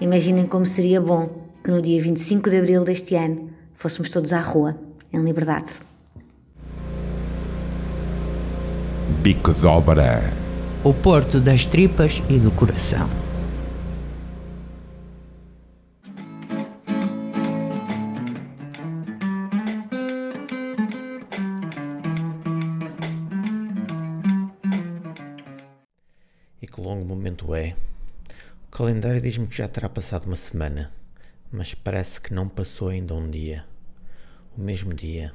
Imaginem como seria bom que no dia 25 de abril deste ano fôssemos todos à rua, em liberdade. Bico de Obra. O porto das tripas e do coração. Calendário diz-me que já terá passado uma semana, mas parece que não passou ainda um dia. O mesmo dia.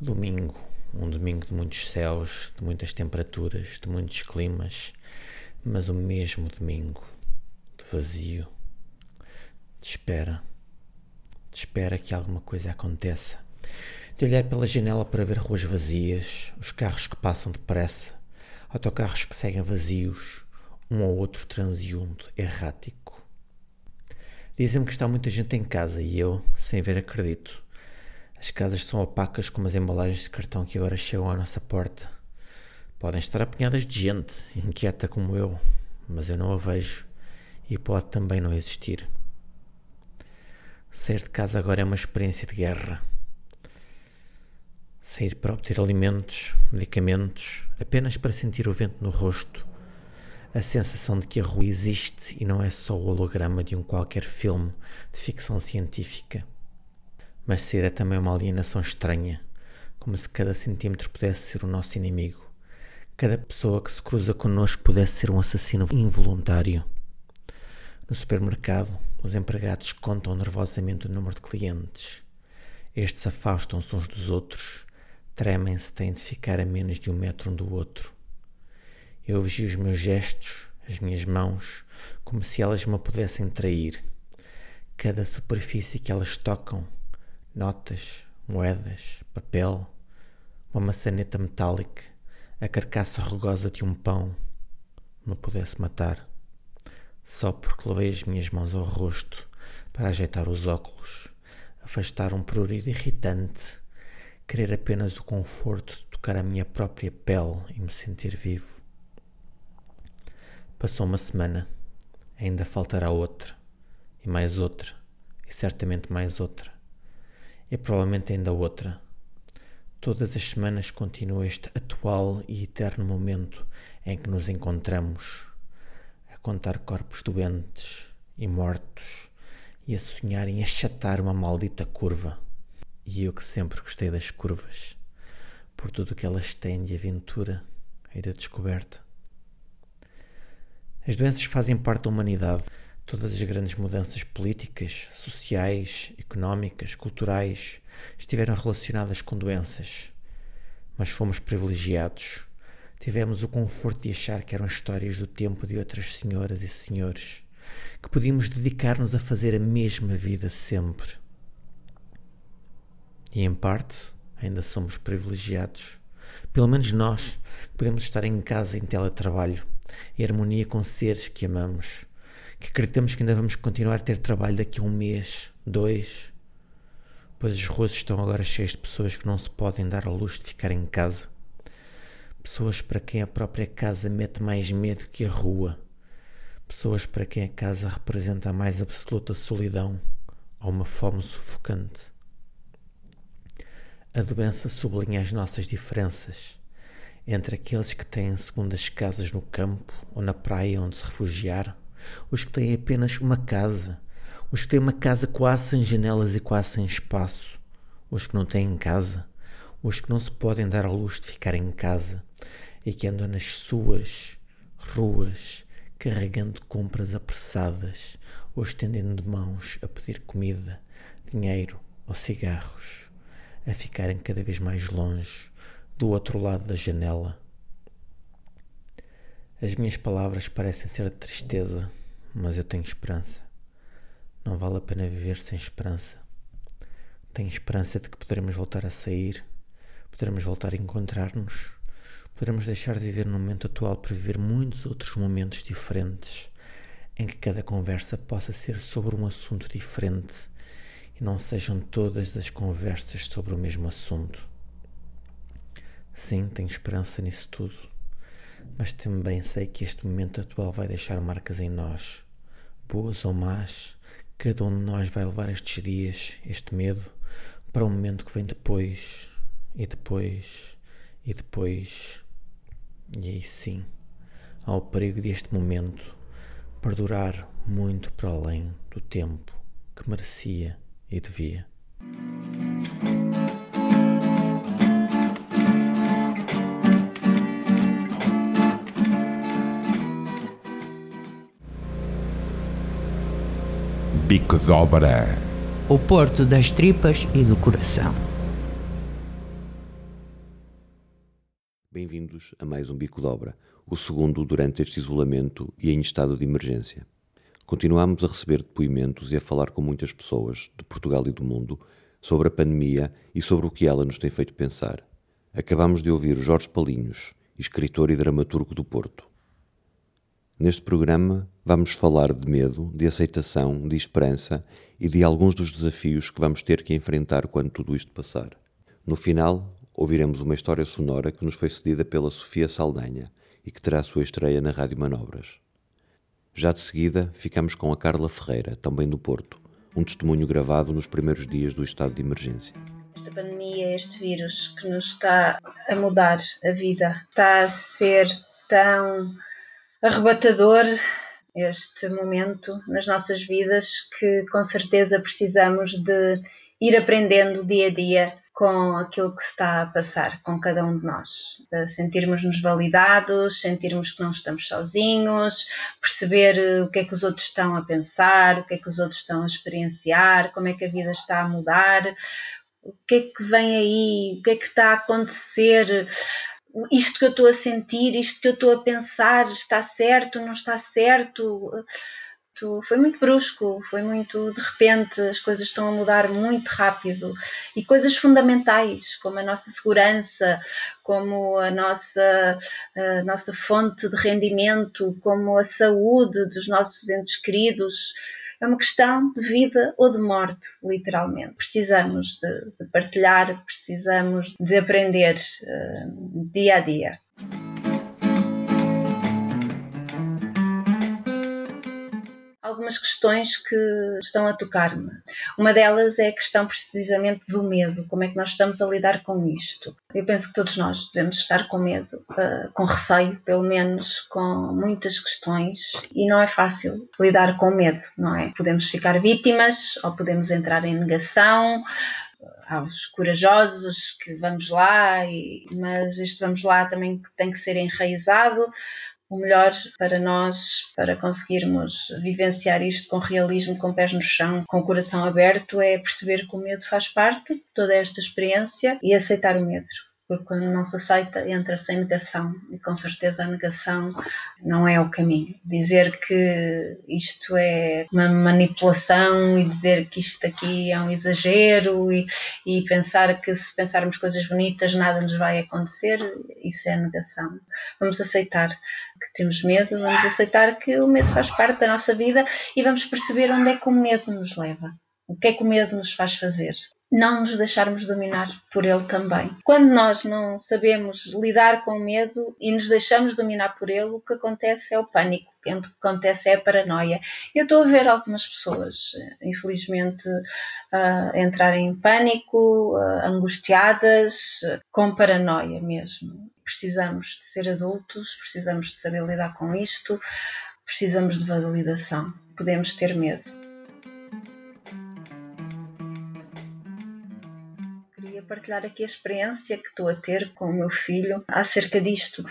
Domingo. Um domingo de muitos céus, de muitas temperaturas, de muitos climas, mas o mesmo domingo. De vazio. De espera. De espera que alguma coisa aconteça. De olhar pela janela para ver ruas vazias, os carros que passam depressa autocarros que seguem vazios, um ou outro transeunte errático. Dizem-me que está muita gente em casa e eu, sem ver, acredito. As casas são opacas como as embalagens de cartão que agora chegam à nossa porta. Podem estar apinhadas de gente, inquieta como eu, mas eu não a vejo e pode também não existir. Sair de casa agora é uma experiência de guerra sair para obter alimentos, medicamentos, apenas para sentir o vento no rosto, a sensação de que a rua existe e não é só o holograma de um qualquer filme de ficção científica. Mas sair é também uma alienação estranha, como se cada centímetro pudesse ser o nosso inimigo, cada pessoa que se cruza connosco pudesse ser um assassino involuntário. No supermercado, os empregados contam nervosamente o número de clientes. Estes afastam-se uns dos outros tremem se têm de ficar a menos de um metro um do outro. Eu vigio os meus gestos, as minhas mãos, como se elas me pudessem trair. Cada superfície que elas tocam, notas, moedas, papel, uma maçaneta metálica, a carcaça rugosa de um pão, me pudesse matar, só porque levei as minhas mãos ao rosto para ajeitar os óculos, afastar um prurido irritante querer apenas o conforto de tocar a minha própria pele e me sentir vivo. Passou uma semana, ainda faltará outra, e mais outra, e certamente mais outra, e provavelmente ainda outra. Todas as semanas continua este atual e eterno momento em que nos encontramos, a contar corpos doentes e mortos e a sonhar em achatar uma maldita curva. E eu que sempre gostei das curvas, por tudo o que elas têm de aventura e de descoberta. As doenças fazem parte da humanidade. Todas as grandes mudanças políticas, sociais, económicas, culturais estiveram relacionadas com doenças. Mas fomos privilegiados. Tivemos o conforto de achar que eram histórias do tempo de outras senhoras e senhores, que podíamos dedicar-nos a fazer a mesma vida sempre e em parte ainda somos privilegiados. Pelo menos nós podemos estar em casa em teletrabalho, em harmonia com seres que amamos, que acreditamos que ainda vamos continuar a ter trabalho daqui a um mês, dois, pois as ruas estão agora cheias de pessoas que não se podem dar a luz de ficar em casa. Pessoas para quem a própria casa mete mais medo que a rua. Pessoas para quem a casa representa a mais absoluta solidão ou uma fome sufocante. A doença sublinha as nossas diferenças entre aqueles que têm segundas casas no campo ou na praia onde se refugiar, os que têm apenas uma casa, os que têm uma casa quase sem janelas e quase sem espaço, os que não têm casa, os que não se podem dar a luz de ficar em casa e que andam nas suas ruas carregando compras apressadas ou estendendo de mãos a pedir comida, dinheiro ou cigarros a ficarem cada vez mais longe, do outro lado da janela. As minhas palavras parecem ser de tristeza, mas eu tenho esperança. Não vale a pena viver sem esperança. Tenho esperança de que poderemos voltar a sair, poderemos voltar a encontrar-nos, poderemos deixar de viver no momento atual para viver muitos outros momentos diferentes, em que cada conversa possa ser sobre um assunto diferente e não sejam todas as conversas sobre o mesmo assunto. Sim, tenho esperança nisso tudo, mas também sei que este momento atual vai deixar marcas em nós, boas ou más, cada um de nós vai levar estes dias, este medo, para um momento que vem depois, e depois, e depois. E aí sim, há o perigo deste momento perdurar muito para além do tempo que merecia e devia. Bico de Obra. O porto das tripas e do coração. Bem-vindos a mais um Bico de Obra, o segundo durante este isolamento e em estado de emergência. Continuamos a receber depoimentos e a falar com muitas pessoas de Portugal e do mundo sobre a pandemia e sobre o que ela nos tem feito pensar. Acabamos de ouvir Jorge Palinhos, escritor e dramaturgo do Porto. Neste programa vamos falar de medo, de aceitação, de esperança e de alguns dos desafios que vamos ter que enfrentar quando tudo isto passar. No final, ouviremos uma história sonora que nos foi cedida pela Sofia Saldanha e que terá sua estreia na Rádio Manobras. Já de seguida, ficamos com a Carla Ferreira, também do Porto, um testemunho gravado nos primeiros dias do estado de emergência. Esta pandemia, este vírus que nos está a mudar a vida, está a ser tão arrebatador este momento nas nossas vidas que com certeza precisamos de ir aprendendo dia a dia com aquilo que está a passar com cada um de nós. Sentirmos-nos validados, sentirmos que não estamos sozinhos, perceber eh, o que é que os outros estão a pensar, o que é que os outros estão a experienciar, como é que a vida está a mudar, o que é que vem aí, o que é que está a acontecer isto que eu estou a sentir, isto que eu estou a pensar, está certo, não está certo. Foi muito brusco, foi muito de repente, as coisas estão a mudar muito rápido e coisas fundamentais, como a nossa segurança, como a nossa, a nossa fonte de rendimento, como a saúde dos nossos entes queridos, é uma questão de vida ou de morte, literalmente. Precisamos de, de partilhar, precisamos de aprender uh, dia a dia. Algumas questões que estão a tocar-me. Uma delas é a questão precisamente do medo, como é que nós estamos a lidar com isto. Eu penso que todos nós devemos estar com medo, uh, com receio, pelo menos com muitas questões, e não é fácil lidar com medo, não é? Podemos ficar vítimas ou podemos entrar em negação, há os corajosos que vamos lá, mas este vamos lá também tem que ser enraizado o melhor para nós, para conseguirmos vivenciar isto com realismo, com pés no chão, com o coração aberto, é perceber que o medo faz parte de toda esta experiência e aceitar o medo porque quando não se aceita entra-se em negação e com certeza a negação não é o caminho. Dizer que isto é uma manipulação e dizer que isto aqui é um exagero e, e pensar que se pensarmos coisas bonitas nada nos vai acontecer, isso é negação. Vamos aceitar que temos medo, vamos aceitar que o medo faz parte da nossa vida e vamos perceber onde é que o medo nos leva. O que é que o medo nos faz fazer? Não nos deixarmos dominar por ele também. Quando nós não sabemos lidar com o medo e nos deixamos dominar por ele, o que acontece é o pânico, o que acontece é a paranoia. Eu estou a ver algumas pessoas, infelizmente, uh, entrarem em pânico, uh, angustiadas, com paranoia mesmo. Precisamos de ser adultos, precisamos de saber lidar com isto, precisamos de validação. Podemos ter medo partilhar aqui a experiência que estou a ter com o meu filho acerca disto.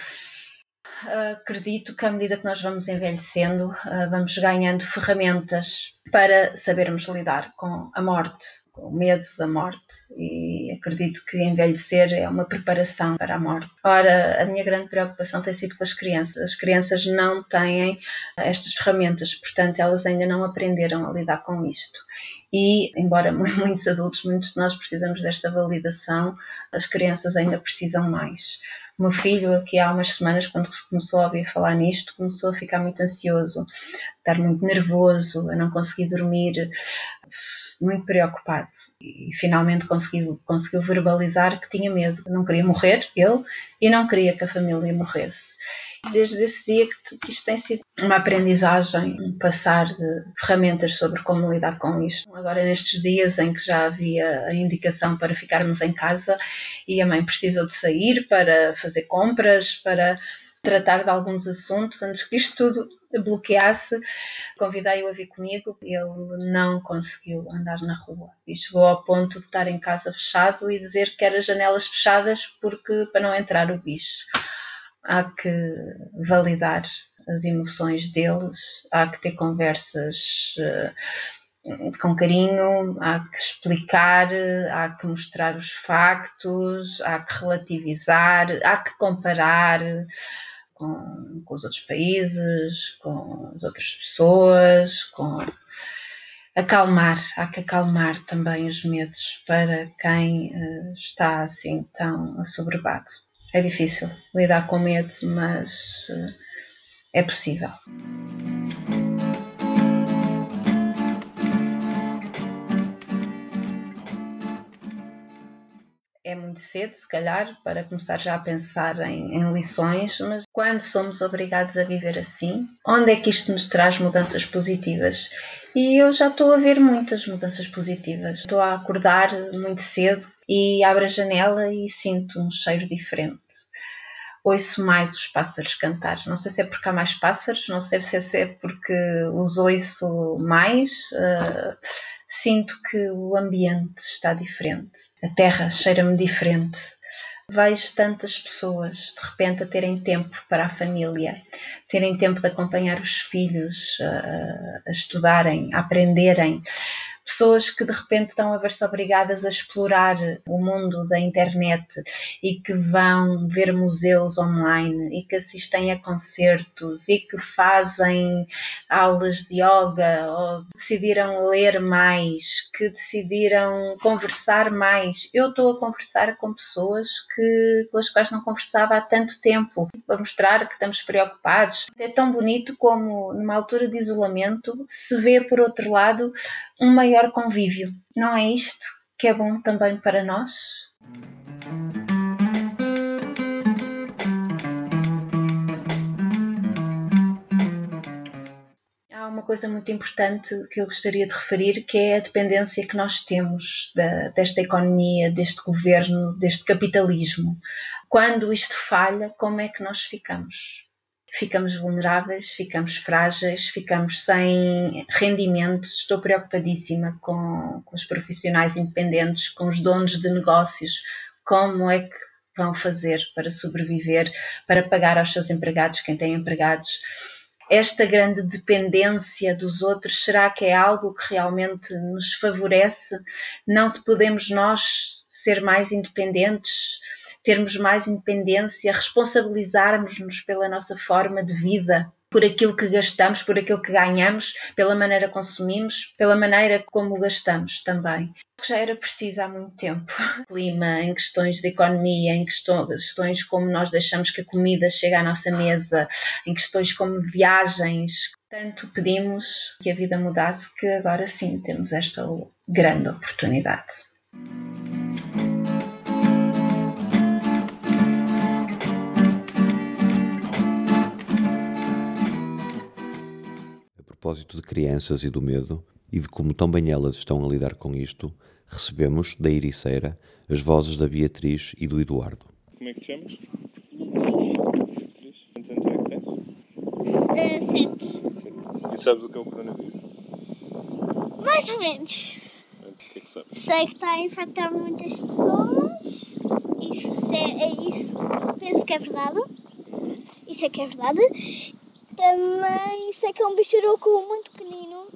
Acredito que à medida que nós vamos envelhecendo, ah, vamos ganhando ferramentas para sabermos lidar com a morte, com o medo da morte e acredito que envelhecer é uma preparação para a morte. Ora, a minha grande preocupação tem sido com as crianças. As crianças não têm estas ferramentas, portanto, elas ainda não aprenderam a lidar com isto. E, embora muitos adultos, muitos de nós precisamos desta validação, as crianças ainda precisam mais. O meu filho, aqui há umas semanas, quando começou a ouvir falar nisto, começou a ficar muito ansioso, a estar muito nervoso, a não conseguir dormir muito preocupado e finalmente conseguiu, conseguiu verbalizar que tinha medo, não queria morrer, ele, e não queria que a família morresse. Desde esse dia que, que isto tem sido uma aprendizagem, um passar de ferramentas sobre como lidar com isto. Agora, nestes dias em que já havia a indicação para ficarmos em casa e a mãe precisou de sair para fazer compras, para tratar de alguns assuntos, antes que isto tudo bloqueasse, convidei-o a vir comigo ele não conseguiu andar na rua. E chegou ao ponto de estar em casa fechado e dizer que eram janelas fechadas porque para não entrar o bicho. Há que validar as emoções deles, há que ter conversas uh, com carinho, há que explicar, há que mostrar os factos, há que relativizar, há que comparar com, com os outros países, com as outras pessoas, com acalmar, há que acalmar também os medos para quem uh, está assim tão assoberbado. É difícil lidar com medo, mas uh, é possível. Cedo, se calhar, para começar já a pensar em, em, lições, mas quando somos obrigados a viver assim, onde é que isto nos traz mudanças positivas? E eu já estou a ver muitas mudanças positivas. Estou a acordar muito cedo e abro a janela e sinto um cheiro diferente ouço mais os pássaros cantar. Não sei se é porque há mais pássaros, não sei se é porque os ouço mais. Uh, sinto que o ambiente está diferente. A terra cheira-me diferente. Vejo tantas pessoas de repente a terem tempo para a família, terem tempo de acompanhar os filhos, a, a estudarem, a aprenderem pessoas que de repente estão a ver-se obrigadas a explorar o mundo da internet e que vão ver museus online e que assistem a concertos e que fazem aulas de yoga ou decidiram ler mais, que decidiram conversar mais. Eu estou a conversar com pessoas que, com as quais não conversava há tanto tempo, para mostrar que estamos preocupados. É tão bonito como numa altura de isolamento se vê por outro lado um maior convívio. Não é isto que é bom também para nós? Há uma coisa muito importante que eu gostaria de referir, que é a dependência que nós temos da, desta economia, deste governo, deste capitalismo. Quando isto falha, como é que nós ficamos? Ficamos vulneráveis, ficamos frágeis, ficamos sem rendimentos. Estou preocupadíssima com, com os profissionais independentes, com os donos de negócios, como é que vão fazer para sobreviver, para pagar aos seus empregados, quem tem empregados. Esta grande dependência dos outros, será que é algo que realmente nos favorece? Não se podemos nós ser mais independentes? Termos mais independência, responsabilizarmos-nos pela nossa forma de vida, por aquilo que gastamos, por aquilo que ganhamos, pela maneira que consumimos, pela maneira como gastamos também. Já era preciso há muito tempo. Clima, em questões de economia, em questões como nós deixamos que a comida chegue à nossa mesa, em questões como viagens. Tanto pedimos que a vida mudasse que agora sim temos esta grande oportunidade. Propósito de crianças e do medo e de como tão bem elas estão a lidar com isto, recebemos da Iriceira as vozes da Beatriz e do Eduardo. Como é que te chamas? Beatriz. Quantos anos é que tens? Uh, sete. E sabes o que é o coronavírus? Mais ou menos. O que é que sabes? Sei que está a infectar muitas pessoas. Isso é, é isso. Penso que é verdade. Isso é que é verdade. Também sei que é um bicharoco muito pequenino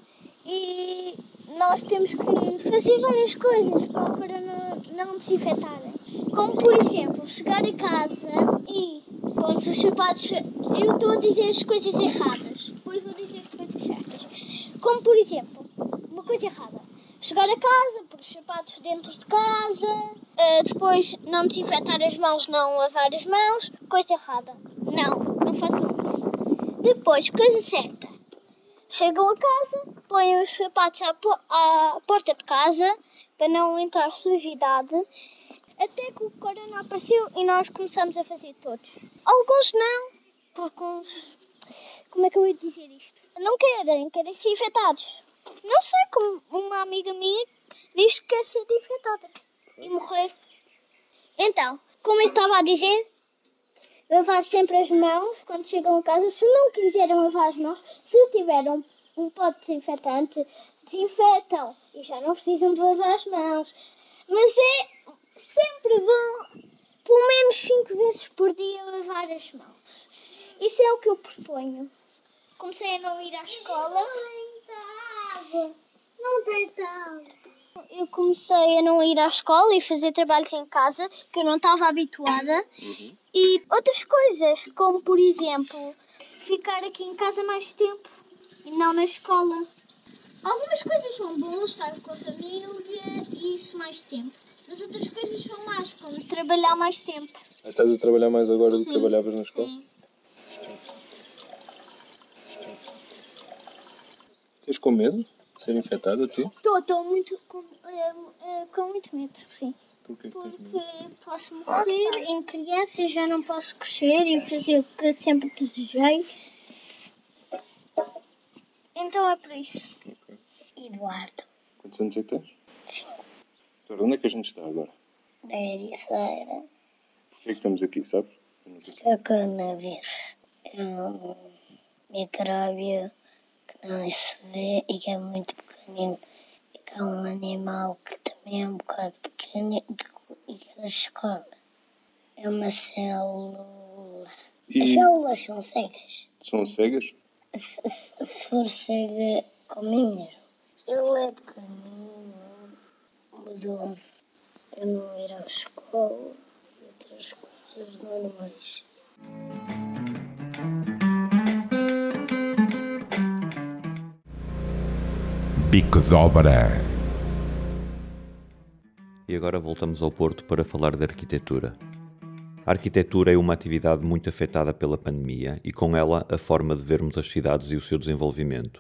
e nós temos que fazer várias coisas para não, não desinfetar. Como por exemplo, chegar a casa e pôr os sapatos. Eu estou a dizer as coisas erradas, depois vou dizer as coisas certas. Como por exemplo, uma coisa errada. Chegar a casa, pôr os sapatos dentro de casa, eh, depois não desinfetar as mãos, não lavar as mãos, coisa errada. Não, não façam depois, coisa certa. Chegam a casa, põem os sapatos à, à porta de casa para não entrar sujidade. Até que o corona apareceu e nós começamos a fazer todos. Alguns não, porque uns Como é que eu ia dizer isto? Não querem, querem ser infectados. Não sei como uma amiga minha diz que quer ser infectada e morrer. Então, como eu estava a dizer, lavar sempre as mãos quando chegam a casa. Se não quiserem lavar as mãos, se tiverem um, pote desinfetante, desinfetam e já não precisam de lavar as mãos. Mas é sempre bom, pelo menos 5 vezes por dia, lavar as mãos. Isso é o que eu proponho. Comecei a não ir à escola. Não tentava. Eu comecei a não ir à escola e fazer trabalhos em casa que eu não estava habituada. E outras coisas, como por exemplo, ficar aqui em casa mais tempo e não na escola. Algumas coisas são boas, estar com a família e isso mais tempo. Mas outras coisas são más, como trabalhar mais tempo. Estás a trabalhar mais agora do que Sim, trabalhavas na escola? Sim. Tens com medo ser infectada, tu? Estou, estou muito com, eh, eh, com muito medo, sim. Porquê? Porque posso morrer em criança e já não posso crescer e fazer o que sempre desejei. Então é por isso. Eduardo, Quantos anos é que tens? Cinco. Agora, onde é que a gente está agora? da Ericeira, Porquê é que estamos aqui, sabes? Se- a canavir. É um micróbio que não se vê e que é muito pequenino. E que é um animal que também é um bocado pequeno e que, e que se come. É uma célula. As E células são cegas. são cegas? Se, se- se for cega como minhas. Ele é pequenino, mudou. Eu não ir à escola e outras coisas normais. Bico de Obra. E agora voltamos ao Porto para falar de arquitetura. A arquitetura é uma atividade muito afetada pela pandemia e, com ela, a forma de vermos as cidades e o seu desenvolvimento.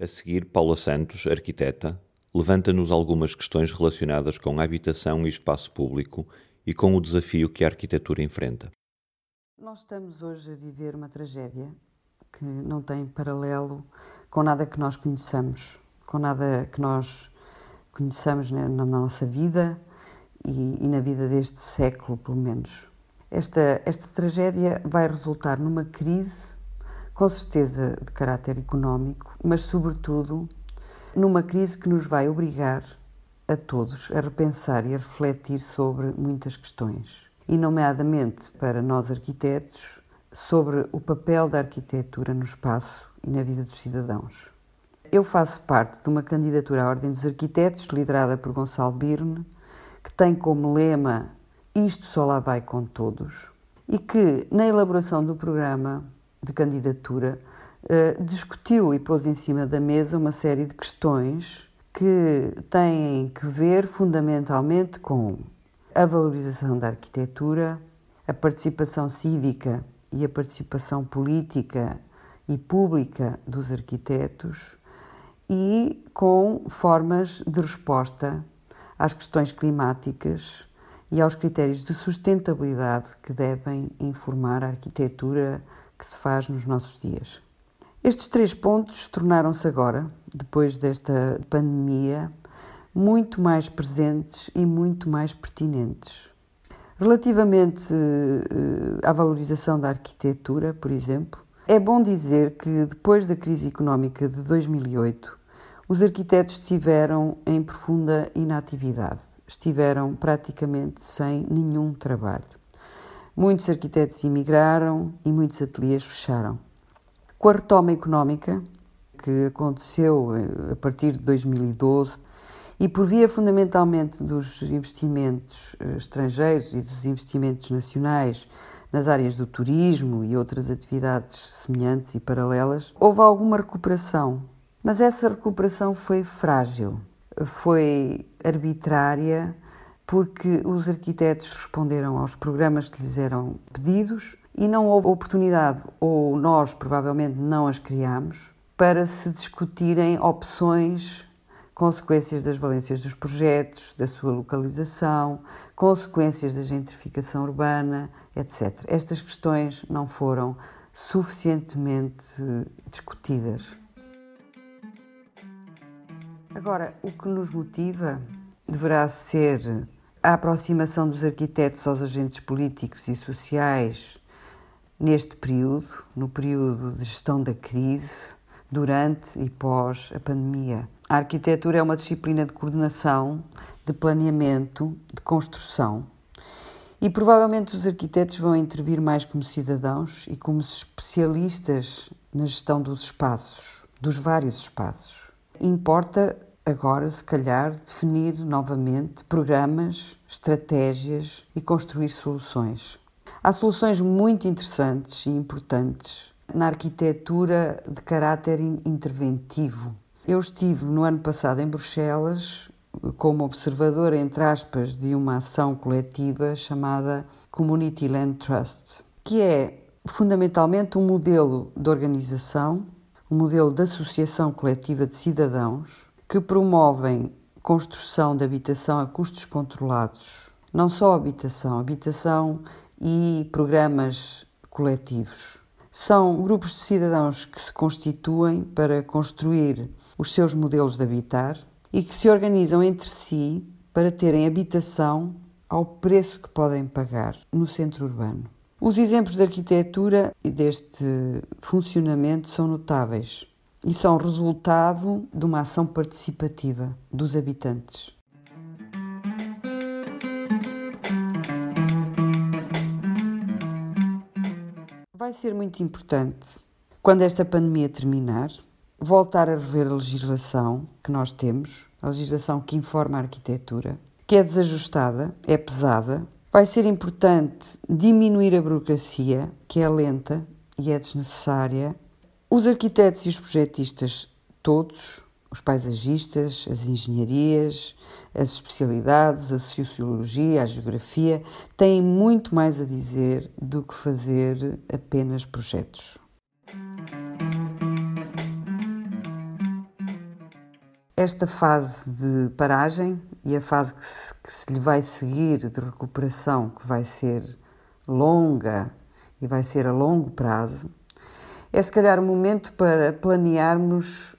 A seguir, Paula Santos, arquiteta, levanta-nos algumas questões relacionadas com a habitação e espaço público e com o desafio que a arquitetura enfrenta. Nós estamos hoje a viver uma tragédia que não tem paralelo com nada que nós conheçamos, com nada que nós conheçamos na, na nossa vida e, e na vida deste século, pelo menos. Esta, esta tragédia vai resultar numa crise, com certeza de caráter económico, mas, sobretudo, numa crise que nos vai obrigar a todos a repensar e a refletir sobre muitas questões, e, nomeadamente para nós arquitetos, sobre o papel da arquitetura no espaço e na vida dos cidadãos. Eu faço parte de uma candidatura à Ordem dos Arquitetos, liderada por Gonçalo Birne, que tem como lema Isto só lá vai com todos, e que, na elaboração do programa de candidatura, eh, discutiu e pôs em cima da mesa uma série de questões que têm que ver fundamentalmente com a valorização da arquitetura, a participação cívica e a participação política e pública dos arquitetos e com formas de resposta às questões climáticas e aos critérios de sustentabilidade que devem informar a arquitetura que se faz nos nossos dias. Estes três pontos tornaram-se agora, depois desta pandemia, muito mais presentes e muito mais pertinentes. Relativamente eh, à valorização da arquitetura, por exemplo, é bom dizer que depois da crise económica de 2008, os arquitetos estiveram em profunda inatividade, estiveram praticamente sem nenhum trabalho. Muitos arquitetos emigraram e muitos ateliês fecharam. Com a retoma económica, que aconteceu eh, a partir de 2012, e por via fundamentalmente dos investimentos eh, estrangeiros e dos investimentos nacionais nas áreas do turismo e outras atividades semelhantes e paralelas, houve alguma recuperação. Mas essa recuperação foi frágil, foi arbitrária, porque os arquitetos responderam aos programas que lhes eram pedidos e não houve oportunidade, ou nós provavelmente não as criamos, para se discutirem opções consequências das valências dos projetos, da sua localização, consequências da gentrificação urbana, etc. Estas questões não foram suficientemente discutidas. Agora, o que nos motiva deverá ser a aproximação dos arquitetos aos agentes políticos e sociais neste período, no período de gestão da crise, durante e pós a pandemia. A arquitetura é uma disciplina de coordenação, de planeamento, de construção. E provavelmente os arquitetos vão intervir mais como cidadãos e como especialistas na gestão dos espaços, dos vários espaços. Importa agora, se calhar, definir novamente programas, estratégias e construir soluções. Há soluções muito interessantes e importantes na arquitetura de caráter interventivo. Eu estive no ano passado em Bruxelas como observadora, entre aspas, de uma ação coletiva chamada Community Land Trust, que é fundamentalmente um modelo de organização, um modelo de associação coletiva de cidadãos que promovem construção de habitação a custos controlados. Não só habitação, habitação e programas coletivos. São grupos de cidadãos que se constituem para construir os seus modelos de habitar e que se organizam entre si para terem habitação ao preço que podem pagar no centro urbano. Os exemplos de arquitetura e deste funcionamento são notáveis e são resultado de uma ação participativa dos habitantes. Vai ser muito importante, quando esta pandemia terminar, voltar a rever a legislação que nós temos, a legislação que informa a arquitetura, que é desajustada, é pesada. Vai ser importante diminuir a burocracia, que é lenta e é desnecessária, os arquitetos e os projetistas, todos, os paisagistas, as engenharias, as especialidades, a sociologia, a geografia, têm muito mais a dizer do que fazer apenas projetos. Esta fase de paragem e a fase que se, que se lhe vai seguir de recuperação, que vai ser longa e vai ser a longo prazo, é se calhar o momento para planearmos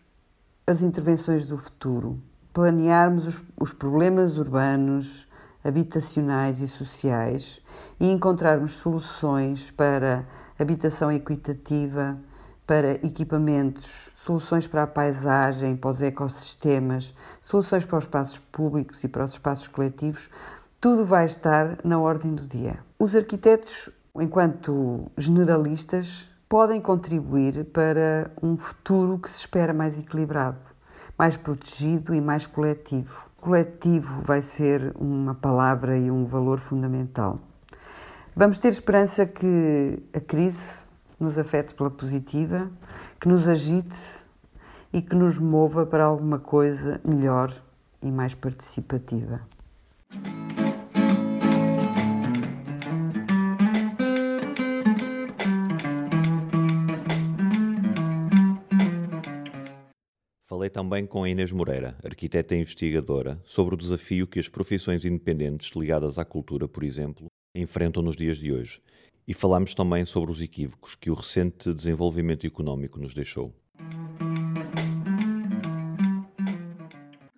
as intervenções do futuro, planearmos os, os problemas urbanos, habitacionais e sociais e encontrarmos soluções para habitação equitativa, para equipamentos, soluções para a paisagem, para os ecossistemas, soluções para os espaços públicos e para os espaços coletivos, tudo vai estar na ordem do dia. Os arquitetos, enquanto generalistas, podem contribuir para um futuro que se espera mais equilibrado, mais protegido e mais coletivo. Coletivo vai ser uma palavra e um valor fundamental. Vamos ter esperança que a crise nos afete pela positiva, que nos agite e que nos mova para alguma coisa melhor e mais participativa. Falei também com a Inês Moreira, arquiteta e investigadora, sobre o desafio que as profissões independentes ligadas à cultura, por exemplo, enfrentam nos dias de hoje. E falámos também sobre os equívocos que o recente desenvolvimento económico nos deixou.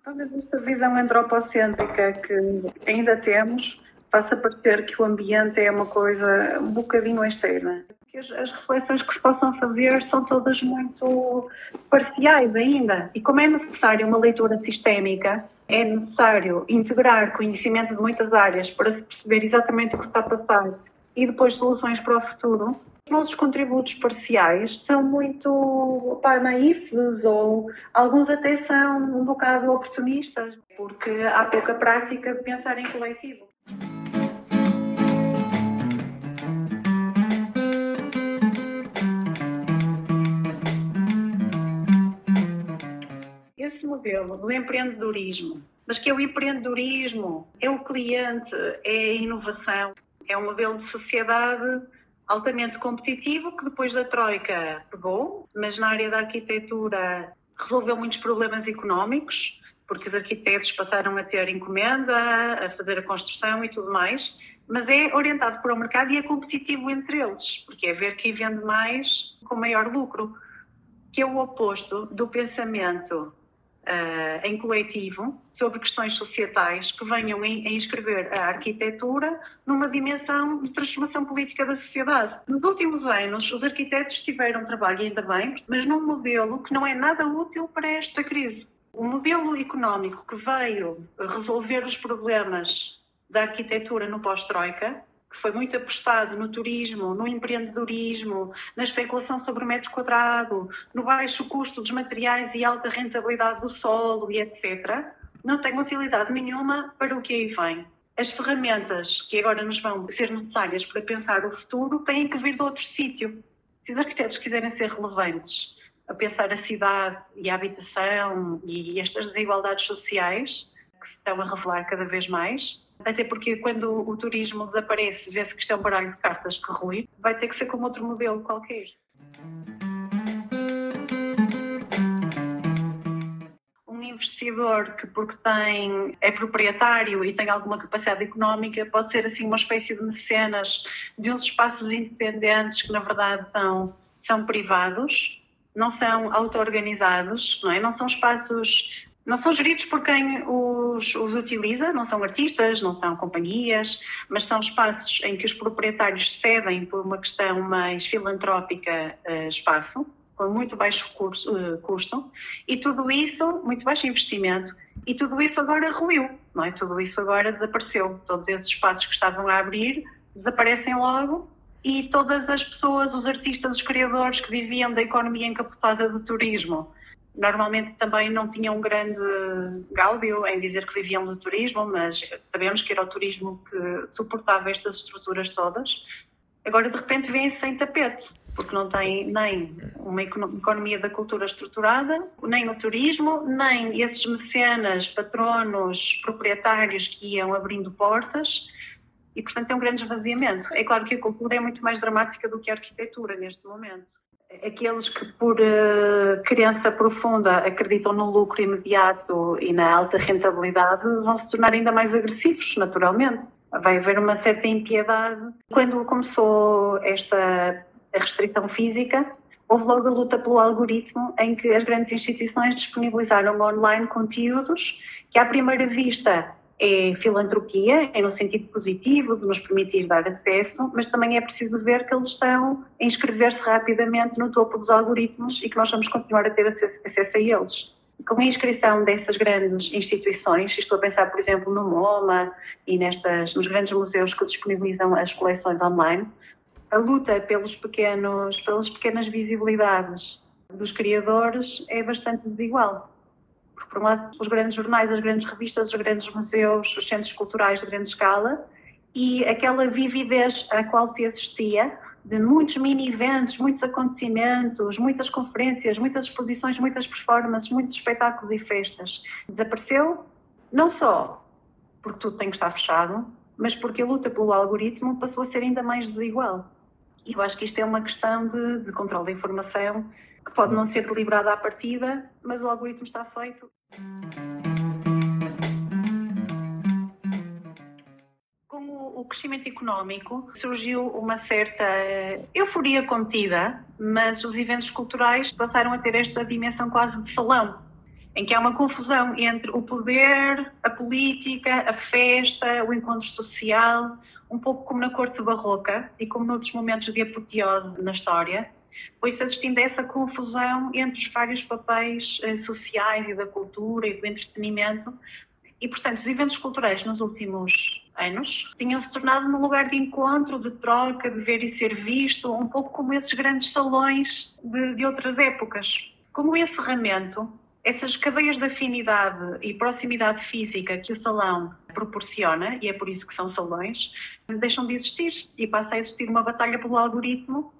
Talvez esta visão antropocêntrica que ainda temos faça parecer que o ambiente é uma coisa um bocadinho externa as, as, reflexões que os possam fazer são todas muito parciais ainda. E como é necessário uma leitura sistémica, é necessário integrar conhecimento de muitas áreas para se perceber exatamente o que está a passar e depois soluções para o futuro. Os nossos contributos parciais são muito pá, naifes ou alguns até são um bocado oportunistas, porque há pouca prática de pensar em coletivo. esse modelo do empreendedorismo, mas que é o empreendedorismo, é o cliente, é a inovação, é um modelo de sociedade altamente competitivo que depois da Troika pegou, mas na área da arquitetura resolveu muitos problemas económicos, porque os arquitetos passaram a ter encomenda, a fazer a construção e tudo mais, mas é orientado para o mercado e é competitivo entre eles, porque é ver quem vende mais com maior lucro, que é o oposto do pensamento uh, em coletivo sobre questões societais que venham a inscrever a arquitetura numa dimensão de transformação política da sociedade. Nos últimos anos, os arquitetos tiveram trabalho, ainda bem, mas num modelo que não é nada útil para esta crise. O modelo económico que veio resolver os problemas da arquitetura no pós-Troika que foi muito apostado no turismo, no empreendedorismo, na especulação sobre o metro quadrado, no baixo custo dos materiais e alta rentabilidade do solo e etc., não tem utilidade nenhuma para o que aí vem. As ferramentas que agora nos vão ser necessárias para pensar o futuro têm que vir de outro sítio. Se os arquitetos quiserem ser relevantes a pensar a cidade e a habitação e estas desigualdades sociais que se estão a revelar cada vez mais, até porque quando o turismo desaparece, vê-se que isto é um baralho de cartas que rui, vai ter que ser como outro modelo qualquer. Investidor que, porque tem, é proprietário e tem alguma capacidade económica, pode ser assim uma espécie de mecenas de uns espaços independentes que, na verdade, são, são privados, não são auto-organizados, não, é? não são espaços não são geridos por quem os, os, utiliza, não são artistas, não são companhias, mas são espaços em que os proprietários cedem por uma questão mais filantrópica uh, espaço, com muito baixo curso, uh, custo, e tudo isso, muito baixo investimento, e tudo isso agora ruiu, não é? Tudo isso agora desapareceu. Todos esses espaços que estavam a abrir desaparecem logo e todas as pessoas, os artistas, os criadores que viviam da economia encapotada do turismo, normalmente também não tinham um grande gáudio em dizer que viviam do turismo, mas sabemos que era o turismo que suportava estas estruturas todas. Agora, de repente, vêm-se sem tapete, porque não tem nem uma economia da cultura estruturada, nem o turismo, nem esses mecenas, patronos, proprietários que iam abrindo portas. E, portanto, é um grande esvaziamento. É claro que a cultura é muito mais dramática do que a arquitetura neste momento aqueles que por uh, crença profunda acreditam no lucro imediato e na alta rentabilidade vão se tornar ainda mais agressivos, naturalmente. Vai haver uma certa impiedade. Quando começou esta restrição física, houve logo a luta pelo algoritmo em que as grandes instituições disponibilizaram online conteúdos que à primeira vista é filantropia, é no sentido positivo de nos permitir dar acesso, mas também é preciso ver que eles estão a inscrever-se rapidamente no topo dos algoritmos e que nós vamos continuar a ter acesso, a eles. Com a inscrição dessas grandes instituições, estou a pensar, por exemplo, no MoMA e nestas, nos grandes museus que disponibilizam as coleções online, a luta pelos pequenos, pelas pequenas visibilidades dos criadores é bastante desigual por um lado, os grandes jornais, as grandes revistas, os grandes museus, os centros culturais de grande escala e aquela vividez à qual se assistia de muitos mini-eventos, muitos acontecimentos, muitas conferências, muitas exposições, muitas performances, muitos espetáculos e festas. Desapareceu não só porque tudo tem que estar fechado, mas porque a luta pelo algoritmo passou a ser ainda mais desigual. E eu acho que isto é uma questão de, de controle da informação que pode não ser deliberada à partida, mas o algoritmo está feito. Com o crescimento económico surgiu uma certa euforia contida, mas os eventos culturais passaram a ter esta dimensão quase de salão, em que há uma confusão entre o poder, a política, a festa, o encontro social, um pouco como na corte barroca e como noutros momentos de apoteose na história, foi-se assistindo a essa confusão entre os vários papéis eh, sociais e da cultura e do entretenimento. E, portanto, os eventos culturais nos últimos anos tinham se tornado num lugar de encontro, de troca, de ver e ser visto, um pouco como esses grandes salões de, de outras épocas. Como encerramento, essas cadeias de afinidade e proximidade física que o salão proporciona, e é por isso que são salões, deixam de existir e passa a existir uma batalha pelo algoritmo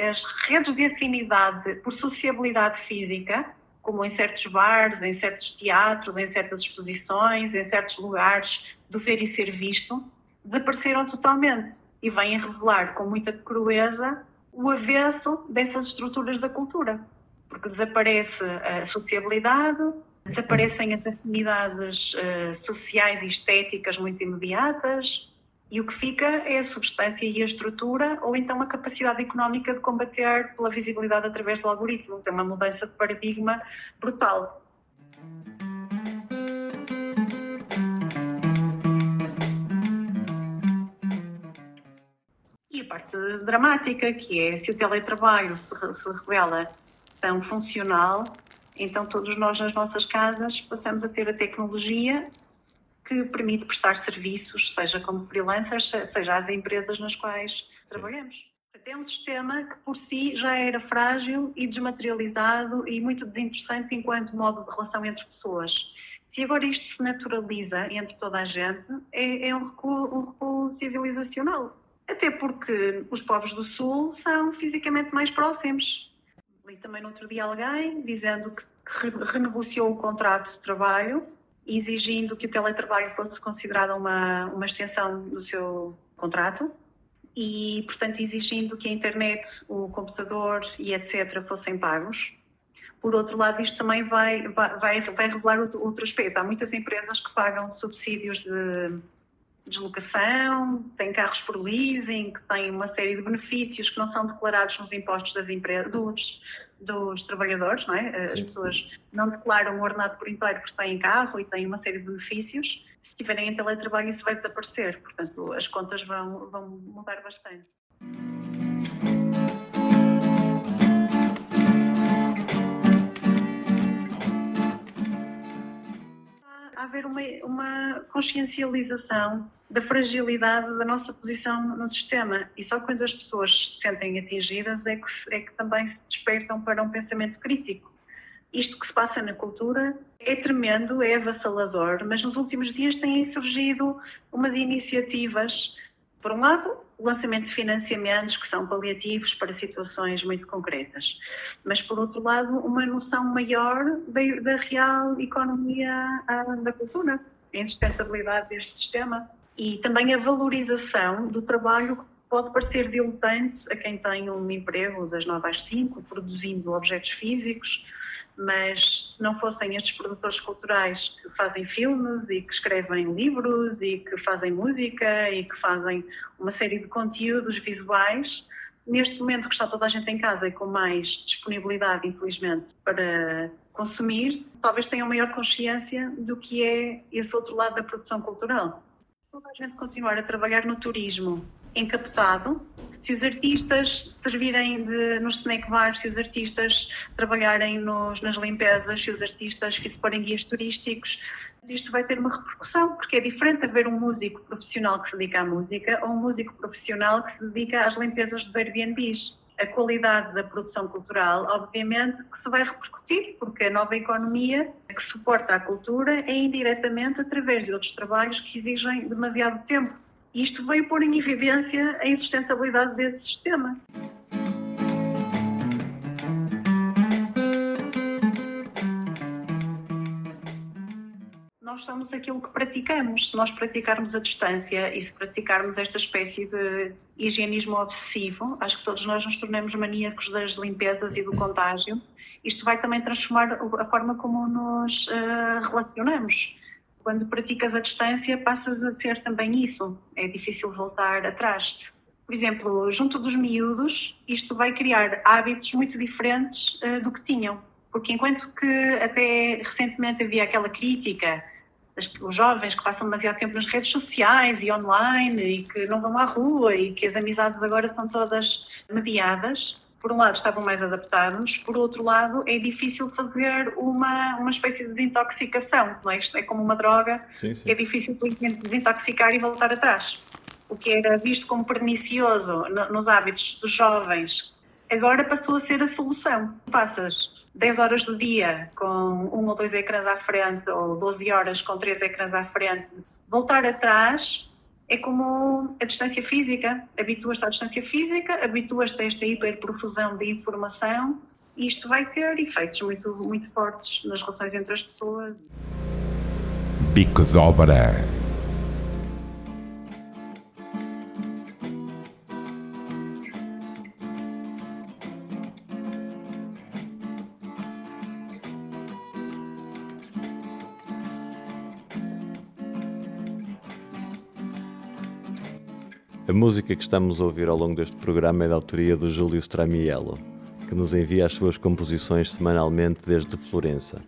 as redes de afinidade por sociabilidade física, como em certos bares, em certos teatros, em certas exposições, em certos lugares do ver e ser visto, desapareceram totalmente e vêm revelar com muita crueza o avesso dessas estruturas da cultura, porque desaparece a sociabilidade, desaparecem as afinidades uh, sociais e estéticas muito imediatas, E o que fica é a substância e a estrutura, ou então a capacidade económica de combater pela visibilidade através do algoritmo. É uma mudança de paradigma brutal. E a parte dramática, que é se o teletrabalho se, se revela tão funcional, então todos nós nas nossas casas passamos a ter a tecnologia que permite prestar serviços, seja como freelancers, seja às empresas nas quais Sim. trabalhamos. É um sistema que por si já era frágil e desmaterializado e muito desinteressante enquanto modo de relação entre pessoas. Se agora isto se naturaliza entre toda a gente, é, é um, recuo, um recuo civilizacional. Até porque os povos do Sul são fisicamente mais próximos. Li também no outro dia alguém dizendo que renegociou o contrato de trabalho exigindo que o teletrabalho fosse considerado uma, uma extensão do seu contrato e, portanto, exigindo que a internet, o computador e etc. fossem pagos. Por outro lado, isto também vai, vai, vai revelar outro, aspecto. Há muitas empresas que pagam subsídios de deslocação, têm carros por leasing, têm uma série de benefícios que não são declarados nos impostos das empresas, dos, dos trabalhadores, não é? As Sim. pessoas não declaram o ordenado por inteiro porque têm carro e têm uma série de benefícios. Se estiverem em teletrabalho, isso vai desaparecer. Portanto, as contas vão, vão mudar bastante. Há haver uma, uma consciencialização da fragilidade da nossa posição no sistema. E só quando as pessoas se sentem atingidas é que, é que também se despertam para um pensamento crítico. Isto que se passa na cultura é tremendo, é avassalador, mas nos últimos dias têm surgido umas iniciativas. Por um lado, o lançamento de financiamentos que são paliativos para situações muito concretas, mas por outro lado, uma noção maior da, da real economia ah, da cultura, a insustentabilidade deste sistema e também a valorização do trabalho que pode parecer diletante a quem tem um emprego das 9 às 5, produzindo objetos físicos, mas se não fossem estes produtores culturais que fazem filmes e que escrevem livros e que fazem música e que fazem uma série de conteúdos visuais, neste momento que está toda a gente em casa e com mais disponibilidade, infelizmente, para consumir, talvez tenham maior consciência do que é esse outro lado da produção cultural toda a gente continuar a trabalhar no turismo encapotado, se os artistas servirem de, nos snack bars, se os artistas trabalharem nos, nas limpezas, se os artistas se forem guias turísticos, isto vai ter uma repercussão, porque é diferente haver um músico profissional que se dedica à música ou um músico profissional que se dedica às limpezas dos Airbnbs a qualidade da produção cultural, obviamente, que se vai repercutir, porque a nova economia que suporta a cultura é indiretamente através de outros trabalhos que exigem demasiado tempo. Isto veio pôr em evidência a insustentabilidade desse sistema. Nós somos aquilo que praticamos. Se nós praticarmos a distância e se praticarmos esta espécie de higienismo obsessivo, acho que todos nós nos tornamos maníacos das limpezas e do contágio. Isto vai também transformar a forma como nos uh, relacionamos. Quando praticas a distância, passas a ser também isso. É difícil voltar atrás. Por exemplo, junto dos miúdos, isto vai criar hábitos muito diferentes uh, do que tinham. Porque enquanto que até recentemente havia aquela crítica os jovens que passam demasiado tempo nas redes sociais e online e que não vão à rua e que as amizades agora são todas mediadas. Por um lado, estavam mais adaptados, por outro lado, é difícil fazer uma, uma espécie de desintoxicação, não é? Isto é como uma droga, sim, sim. é difícil desintoxicar e voltar atrás. O que era visto como pernicioso nos hábitos dos jovens, agora passou a ser a solução. Passas 10 horas do dia com um ou dois ecrãs à frente, ou 12 horas com três ecrãs à frente, voltar atrás é como a distância física. Habituas-te à distância física, habituas-te a esta hiperprofusão de informação e isto vai ter efeitos muito, muito fortes nas relações entre as pessoas. Bico de obra. Música que estamos a ouvir ao longo deste programa é da autoria do Júlio Stramiello, que nos envia as suas composições semanalmente desde Florença.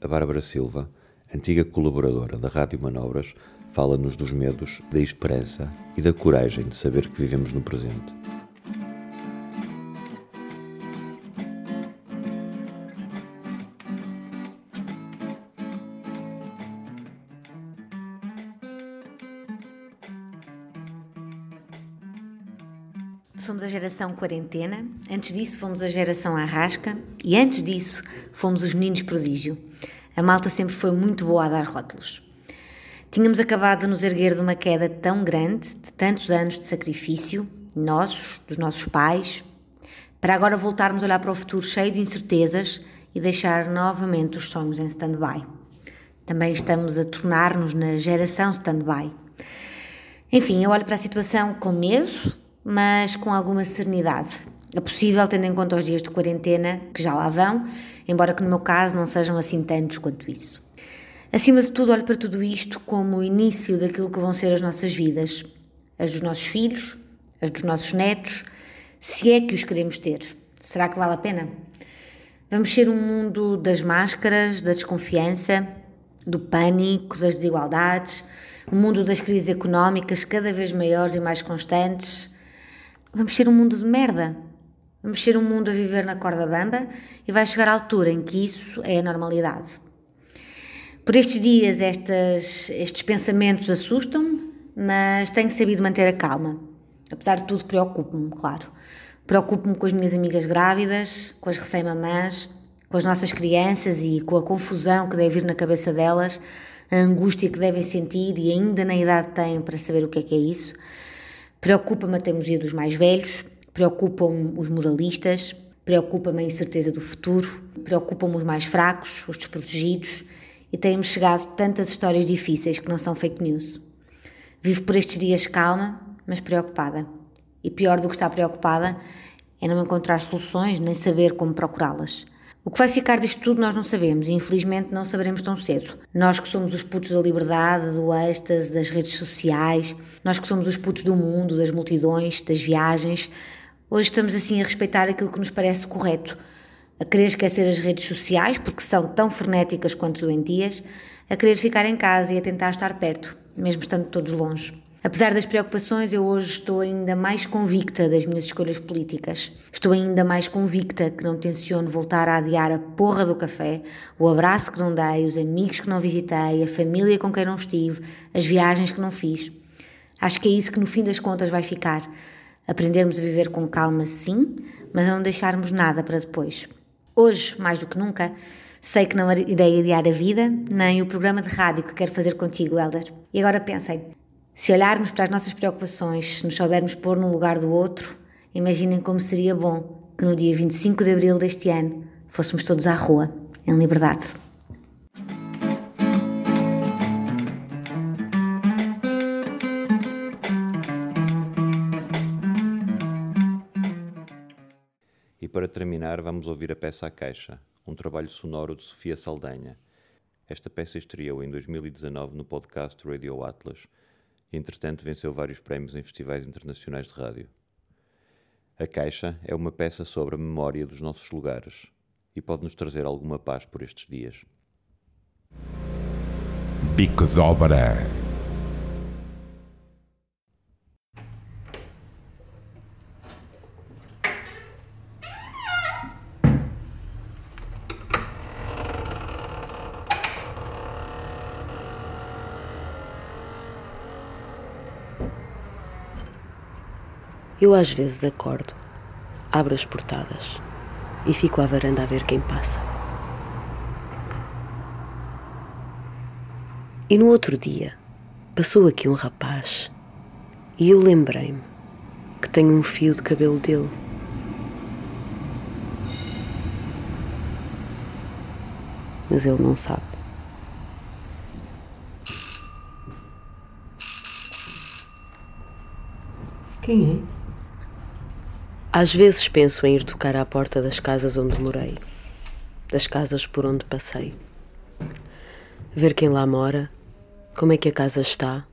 A Bárbara Silva, antiga colaboradora da Rádio Manobras, fala-nos dos medos, da esperança e da coragem de saber que vivemos no presente. Somos a geração quarentena, antes disso fomos a geração arrasca e antes disso fomos os meninos prodígio. A malta sempre foi muito boa a dar rótulos. Tínhamos acabado de nos erguer de uma queda tão grande, de tantos anos de sacrifício, nossos, dos nossos pais, para agora voltarmos a olhar para o futuro cheio de incertezas e deixar novamente os sonhos em stand-by. Também estamos a tornar-nos na geração stand-by. Enfim, eu olho para a situação com medo, mas com alguma serenidade. É possível, tendo em conta os dias de quarentena que já lá vão, embora que no meu caso não sejam assim tantos quanto isso. Acima de tudo, olho para tudo isto como o início daquilo que vão ser as nossas vidas, as dos nossos filhos, as dos nossos netos, se é que os queremos ter. Será que vale a pena? Vamos ser um mundo das máscaras, da desconfiança, do pânico, das desigualdades, um mundo das crises económicas cada vez maiores e mais constantes. Vamos ser um mundo de merda. Vamos ser um mundo a viver na corda bamba e vai chegar a altura em que isso é a normalidade. Por estes dias, estas, estes pensamentos assustam-me, mas tenho sabido manter a calma. Apesar de tudo, preocupo-me, claro. Preocupo-me com as minhas amigas grávidas, com as recém-mamãs, com as nossas crianças e com a confusão que deve ir na cabeça delas, a angústia que devem sentir e ainda na idade têm para saber o que é que é isso. Preocupa-me a teimosia dos mais velhos, preocupam-me os moralistas, preocupa-me a incerteza do futuro, preocupam-me os mais fracos, os desprotegidos e têm-me chegado tantas histórias difíceis que não são fake news. Vivo por estes dias calma, mas preocupada. E pior do que estar preocupada é não encontrar soluções nem saber como procurá-las. O que vai ficar disto tudo nós não sabemos e infelizmente não saberemos tão cedo. Nós que somos os putos da liberdade, do êxtase, das redes sociais, nós que somos os putos do mundo, das multidões, das viagens, hoje estamos assim a respeitar aquilo que nos parece correto, a querer esquecer as redes sociais porque são tão frenéticas quanto doentias, a querer ficar em casa e a tentar estar perto, mesmo estando todos longe. Apesar das preocupações, eu hoje estou ainda mais convicta das minhas escolhas políticas. Estou ainda mais convicta que não tenciono voltar a adiar a porra do café, o abraço que não dei, os amigos que não visitei, a família com quem não estive, as viagens que não fiz. Acho que é isso que no fim das contas vai ficar. Aprendermos a viver com calma, sim, mas a não deixarmos nada para depois. Hoje, mais do que nunca, sei que não irei adiar a vida, nem o programa de rádio que quero fazer contigo, Helder. E agora pensem, se olharmos para as nossas preocupações, se nos soubermos pôr no lugar do outro, imaginem como seria bom que no dia 25 de abril deste ano fôssemos todos à rua, em liberdade. E para terminar, vamos ouvir a peça A Caixa, um trabalho sonoro de Sofia Saldanha. Esta peça estreou em 2019 no podcast Radio Atlas entretanto, venceu vários prémios em festivais internacionais de rádio. A Caixa é uma peça sobre a memória dos nossos lugares e pode nos trazer alguma paz por estes dias. Bico de obra. Eu às vezes acordo, abro as portadas e fico à varanda a ver quem passa. E no outro dia passou aqui um rapaz e eu lembrei-me que tenho um fio de cabelo dele. Mas ele não sabe. Quem é? Às vezes penso em ir tocar à porta das casas onde morei, das casas por onde passei. Ver quem lá mora, como é que a casa está,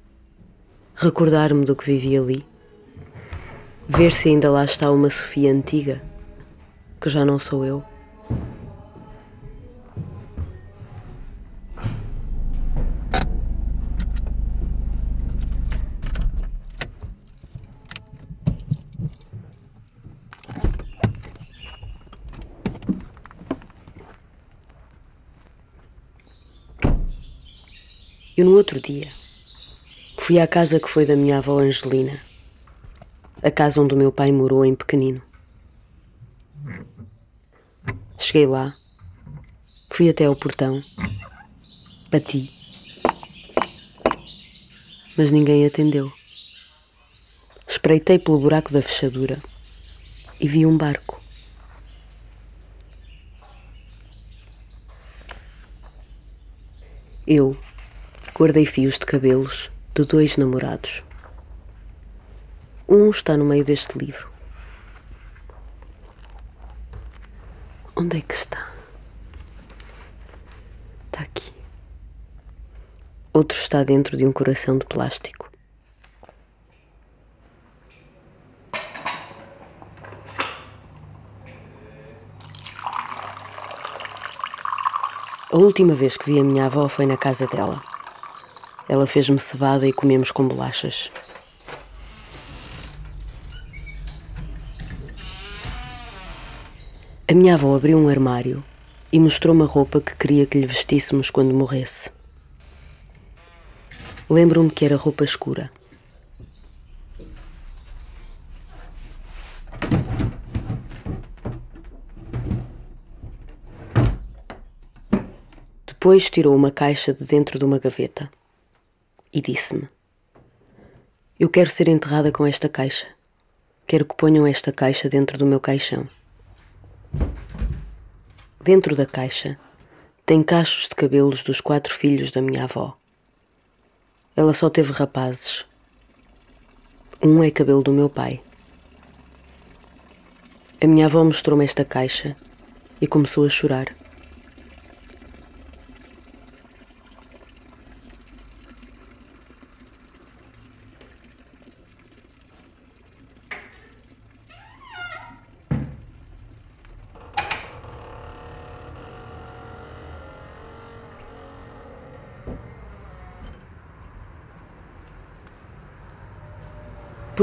recordar-me do que vivi ali, ver se ainda lá está uma Sofia antiga, que já não sou eu. Eu, no outro dia, fui à casa que foi da minha avó Angelina, a casa onde o meu pai morou em pequenino. Cheguei lá, fui até ao portão, bati, mas ninguém atendeu. Espreitei pelo buraco da fechadura e vi um barco. Eu, guardei fios de cabelos de dois namorados. Um está no meio deste livro. Onde é que está? Está aqui. Outro está dentro de um coração de plástico. A última vez que vi a minha avó foi na casa dela. Ela fez-me cevada e comemos com bolachas. A minha avó abriu um armário e mostrou uma roupa que queria que lhe vestíssemos quando morresse. Lembro-me que era roupa escura. Depois tirou uma caixa de dentro de uma gaveta e disse-me: Eu quero ser enterrada com esta caixa. Quero que ponham esta caixa dentro do meu caixão. Dentro da caixa tem cachos de cabelos dos quatro filhos da minha avó. Ela só teve rapazes. Um é cabelo do meu pai. A minha avó mostrou-me esta caixa e começou a chorar.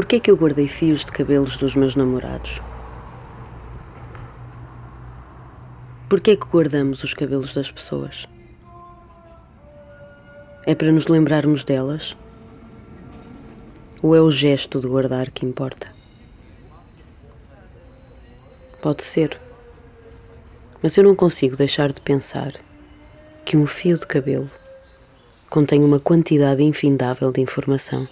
Por que eu guardei fios de cabelos dos meus namorados? Por que é que guardamos os cabelos das pessoas? É para nos lembrarmos delas? Ou é o gesto de guardar que importa? Pode ser. Mas eu não consigo deixar de pensar que um fio de cabelo contém uma quantidade infindável de informação.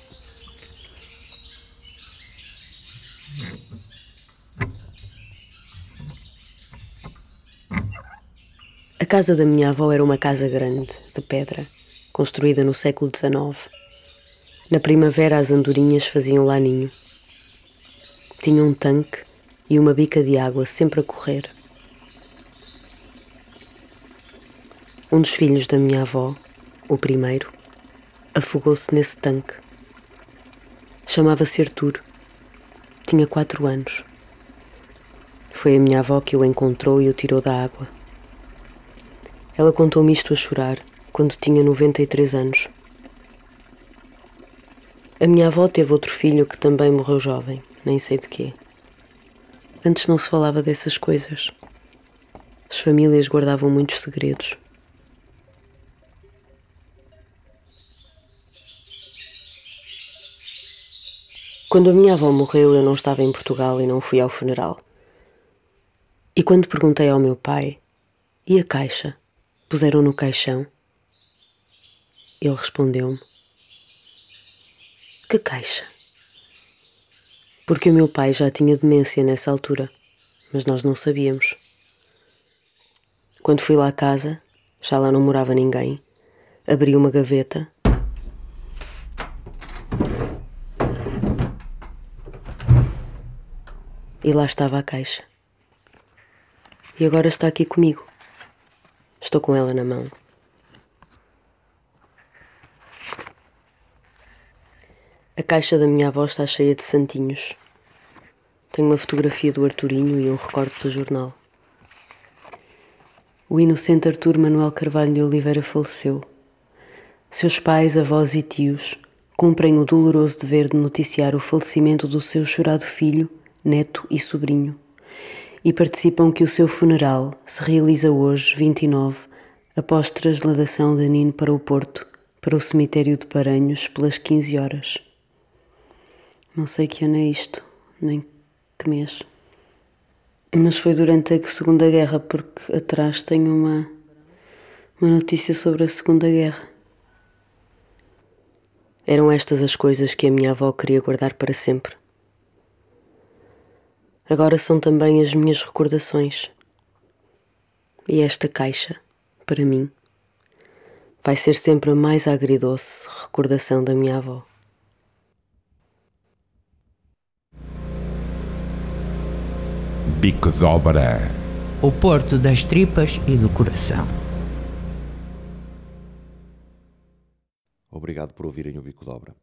A casa da minha avó era uma casa grande, de pedra, construída no século XIX. Na primavera as andorinhas faziam lá ninho. Tinha um tanque e uma bica de água sempre a correr. Um dos filhos da minha avó, o primeiro, afogou-se nesse tanque. Chamava-se Artur. Tinha quatro anos. Foi a minha avó que o encontrou e o tirou da água. Ela contou-me isto a chorar quando tinha 93 anos. A minha avó teve outro filho que também morreu jovem, nem sei de quê. Antes não se falava dessas coisas. As famílias guardavam muitos segredos. Quando a minha avó morreu, eu não estava em Portugal e não fui ao funeral. E quando perguntei ao meu pai, e a caixa? Puseram no caixão? Ele respondeu-me: Que caixa? Porque o meu pai já tinha demência nessa altura, mas nós não sabíamos. Quando fui lá à casa, já lá não morava ninguém, abri uma gaveta. e lá estava a caixa. E agora está aqui comigo. Estou com ela na mão. A caixa da minha avó está cheia de santinhos. Tenho uma fotografia do Arturinho e um recorte do jornal. O inocente Artur Manuel Carvalho de Oliveira faleceu. Seus pais, avós e tios cumprem o doloroso dever de noticiar o falecimento do seu chorado filho, neto e sobrinho, e participam que o seu funeral se realiza hoje, 29, após trasladação de Nino para o Porto, para o cemitério de Paranhos, pelas 15 horas. Não sei que ano é isto, nem que mês. Mas foi durante a Segunda Guerra, porque atrás tenho uma, uma notícia sobre a Segunda Guerra. Eram estas as coisas que a minha avó queria guardar para sempre. Agora são também as minhas recordações. E esta caixa, para mim, vai ser sempre a mais agridoce recordação da minha avó. Bico de Obra. O porto das tripas e do coração. Obrigado por ouvirem o Bico de Obra.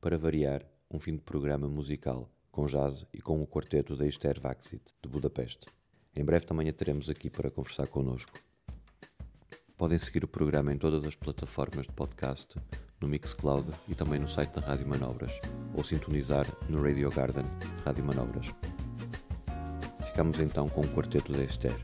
Para variar, um fim de programa musical, com jazz e com o quarteto da Esther Vaxit, de Budapeste. Em breve também a teremos aqui para conversar connosco. Podem seguir o programa em todas as plataformas de podcast, no Mixcloud e também no site da Rádio Manobras, ou sintonizar no Radio Garden Rádio Manobras. Ficamos então com o quarteto da Esther.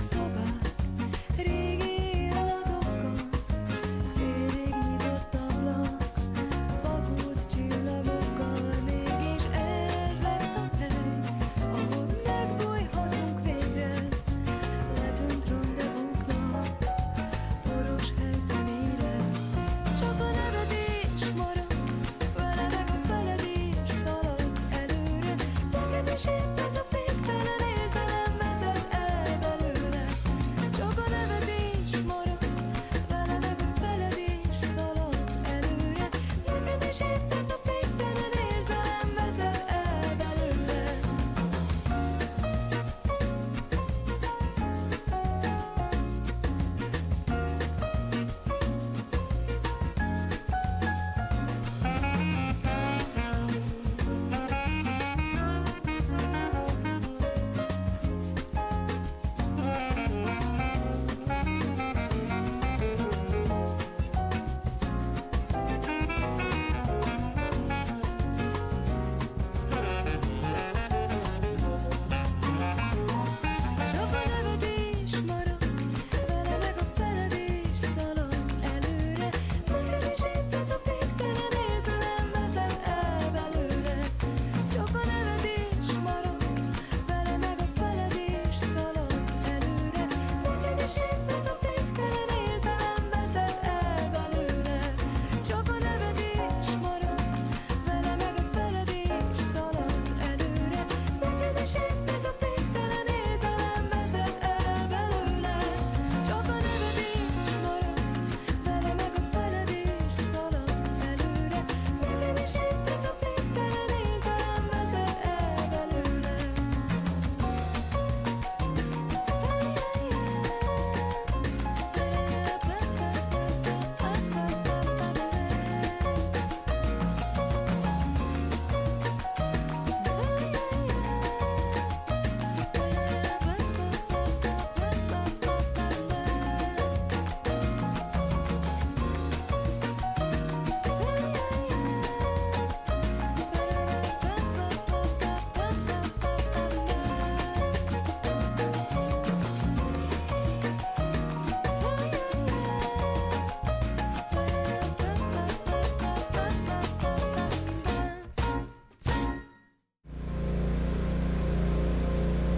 So.